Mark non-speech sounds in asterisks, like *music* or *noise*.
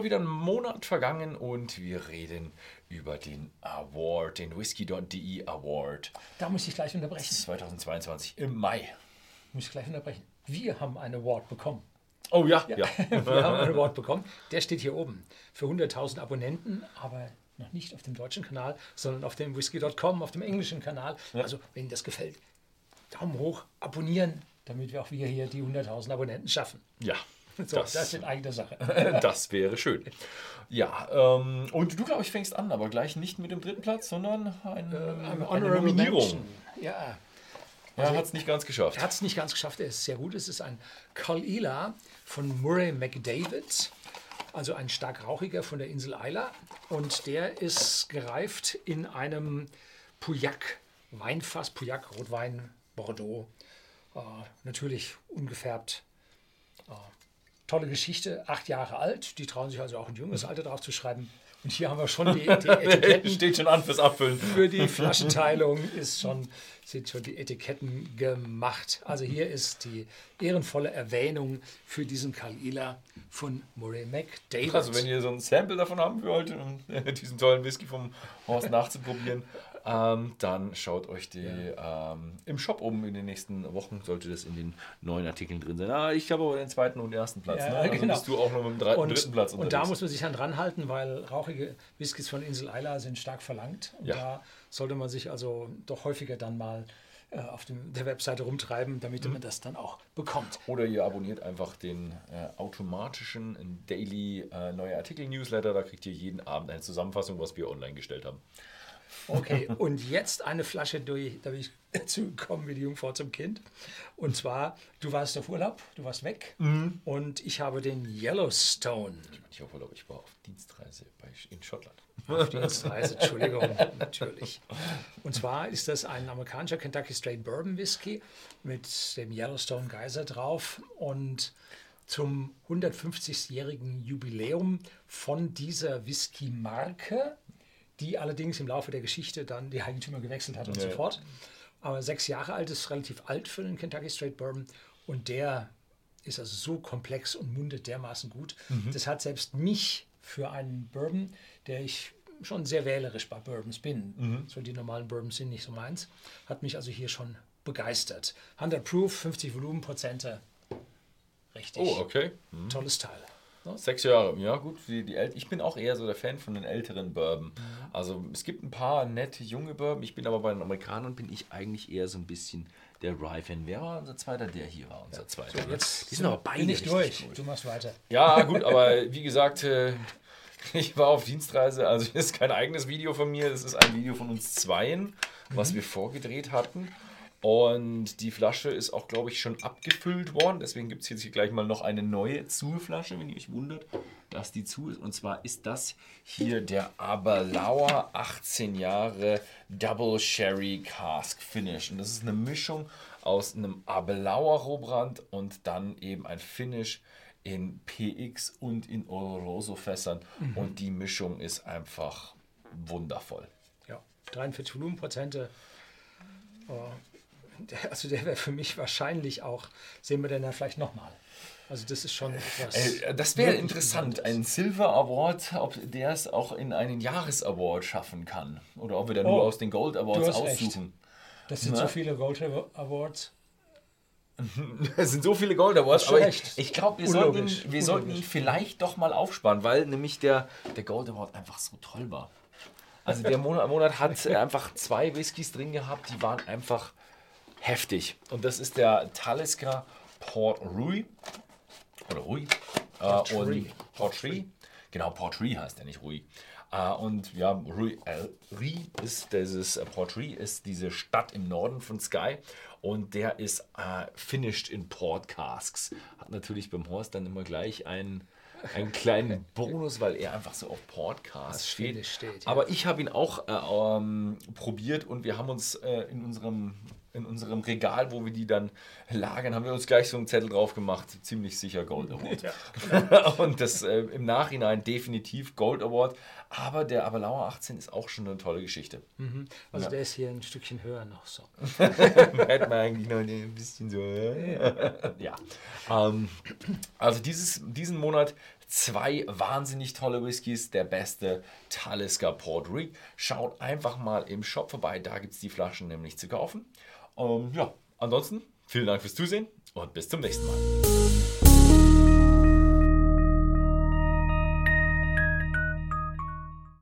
mal wieder ein Monat vergangen und wir reden über den Award, den Whisky.de Award. Da muss ich gleich unterbrechen. 2022 im Mai. Muss ich gleich unterbrechen. Wir haben einen Award bekommen. Oh ja, ja. ja. *laughs* wir haben einen Award bekommen. Der steht hier oben. Für 100.000 Abonnenten, aber noch nicht auf dem deutschen Kanal, sondern auf dem whisky.com, auf dem englischen Kanal. Ja. Also, wenn Ihnen das gefällt, Daumen hoch, abonnieren, damit wir auch wir hier die 100.000 Abonnenten schaffen. Ja. *laughs* So, das, das ist eigene Sache. *laughs* das wäre schön. Ja, ähm, und du, glaube ich, fängst an, aber gleich nicht mit dem dritten Platz, sondern ein, äh, eine, eine Nominierung. Mention. Ja. Also, hat es nicht ganz geschafft. Er hat es nicht ganz geschafft, er ist sehr gut. Es ist ein Kalila von Murray McDavid, also ein stark rauchiger von der Insel Isla. Und der ist gereift in einem Pauillac Weinfass, Pauillac Rotwein Bordeaux. Äh, natürlich ungefärbt. Äh, tolle Geschichte, acht Jahre alt. Die trauen sich also auch ein junges Alter drauf zu schreiben. Und hier haben wir schon die, die *laughs* Etiketten. Steht schon an fürs Abfüllen. Für die Flaschenteilung ist schon, sind schon die Etiketten gemacht. Also hier ist die ehrenvolle Erwähnung für diesen Kalila von Murray McDavid. Also wenn ihr so ein Sample davon haben wollt, um *laughs* diesen tollen Whisky vom Horst nachzuprobieren, ähm, dann schaut euch die ja. ähm, im Shop um in den nächsten Wochen, sollte das in den neuen Artikeln drin sein. Ah, ich habe aber den zweiten und ersten Platz. Ja, ne? also genau. bist du auch noch mit dem dritten, und, dritten Platz unterwegs. Und da muss man sich dann dran halten, weil rauchige Whiskys von Insel Isla sind stark verlangt. Und ja. da sollte man sich also doch häufiger dann mal äh, auf dem, der Webseite rumtreiben, damit mhm. man das dann auch bekommt. Oder ihr abonniert einfach den äh, automatischen Daily äh, Neue Artikel Newsletter. Da kriegt ihr jeden Abend eine Zusammenfassung, was wir online gestellt haben. Okay, und jetzt eine Flasche durch, da bin ich *laughs* zugekommen wie die Jungfrau zum Kind. Und zwar, du warst auf Urlaub, du warst weg mhm. und ich habe den Yellowstone. Ich war nicht auf Urlaub, ich war auf Dienstreise bei, in Schottland. Auf Dienstreise, Entschuldigung, natürlich. Und zwar ist das ein amerikanischer Kentucky Straight Bourbon Whisky mit dem Yellowstone Geyser drauf und zum 150-jährigen Jubiläum von dieser Whisky-Marke die allerdings im Laufe der Geschichte dann die Eigentümer gewechselt hat und ja. so fort. Aber sechs Jahre alt ist relativ alt für den Kentucky Straight Bourbon und der ist also so komplex und mundet dermaßen gut. Mhm. Das hat selbst mich für einen Bourbon, der ich schon sehr wählerisch bei Bourbons bin, mhm. so die normalen Bourbons sind nicht so meins, hat mich also hier schon begeistert. 100 Proof, 50 Volumenprozente. Richtig. Oh, okay. Mhm. Tolles Teil. Ne? Sechs Jahre, ja gut. Die, die ich bin auch eher so der Fan von den älteren Bourbon. Mhm. Also es gibt ein paar nette junge Bourbon. Ich bin aber bei den Amerikanern bin ich eigentlich eher so ein bisschen der Rye-Fan. Wer war unser zweiter? Der hier war unser zweiter. So, jetzt die sind aber beide nicht durch. Gut. Du machst weiter. Ja *laughs* gut, aber wie gesagt, äh, *laughs* ich war auf Dienstreise. Also das ist kein eigenes Video von mir. Das ist ein Video von uns zweien, was mhm. wir vorgedreht hatten. Und die Flasche ist auch, glaube ich, schon abgefüllt worden. Deswegen gibt es jetzt hier gleich mal noch eine neue Zuflasche, wenn ihr euch wundert, dass die zu ist. Und zwar ist das hier der Aberlauer 18 Jahre Double Sherry Cask Finish. Und das ist eine Mischung aus einem Aberlauer Rohbrand und dann eben ein Finish in PX und in Oloroso Fässern. Mhm. Und die Mischung ist einfach wundervoll. Ja, 43 Volumenprozente. Oh der, also der wäre für mich wahrscheinlich auch, sehen wir den dann vielleicht nochmal. Also das ist schon etwas. Äh, das wäre interessant, ein Silver Award, ob der es auch in einen Jahresaward schaffen kann. Oder ob wir da oh, nur aus den Gold Awards aussuchen. Recht. Das sind Na? so viele Gold Awards. *laughs* Es sind so viele Gold Awards, aber ich, ich glaube, wir, sollten, wir sollten ihn vielleicht doch mal aufsparen, weil nämlich der, der Gold Award einfach so toll war. Also der Monat, Monat hat *laughs* einfach zwei Whiskys drin gehabt, die waren einfach heftig. Und das ist der Talisker Port Rui. Oder Rui. Port äh, und Port Rui. Genau, Port Rui heißt er, nicht Rui. Uh, und ja, Rui, äh, Rui ist dieses, äh, Port Rui ist diese Stadt im Norden von Sky und der ist äh, finished in Port Casks. Hat natürlich beim Horst dann immer gleich einen, einen kleinen *laughs* Bonus, weil er einfach so auf Podcast steht. steht ja. Aber ich habe ihn auch äh, ähm, probiert und wir haben uns äh, in unserem in unserem Regal, wo wir die dann lagern, haben wir uns gleich so einen Zettel drauf gemacht, ziemlich sicher Gold Award. Ja, *laughs* und das äh, im Nachhinein definitiv Gold Award. Aber der Aberlauer 18 ist auch schon eine tolle Geschichte. Mhm. Also ja. der ist hier ein Stückchen höher noch so. *laughs* Hätte man eigentlich noch ein bisschen so. ja. Ähm, also dieses, diesen Monat zwei wahnsinnig tolle Whiskys. Der beste Talisker Port Rick. Schaut einfach mal im Shop vorbei, da gibt es die Flaschen nämlich zu kaufen. Ähm, ja, ansonsten vielen Dank fürs Zusehen und bis zum nächsten Mal.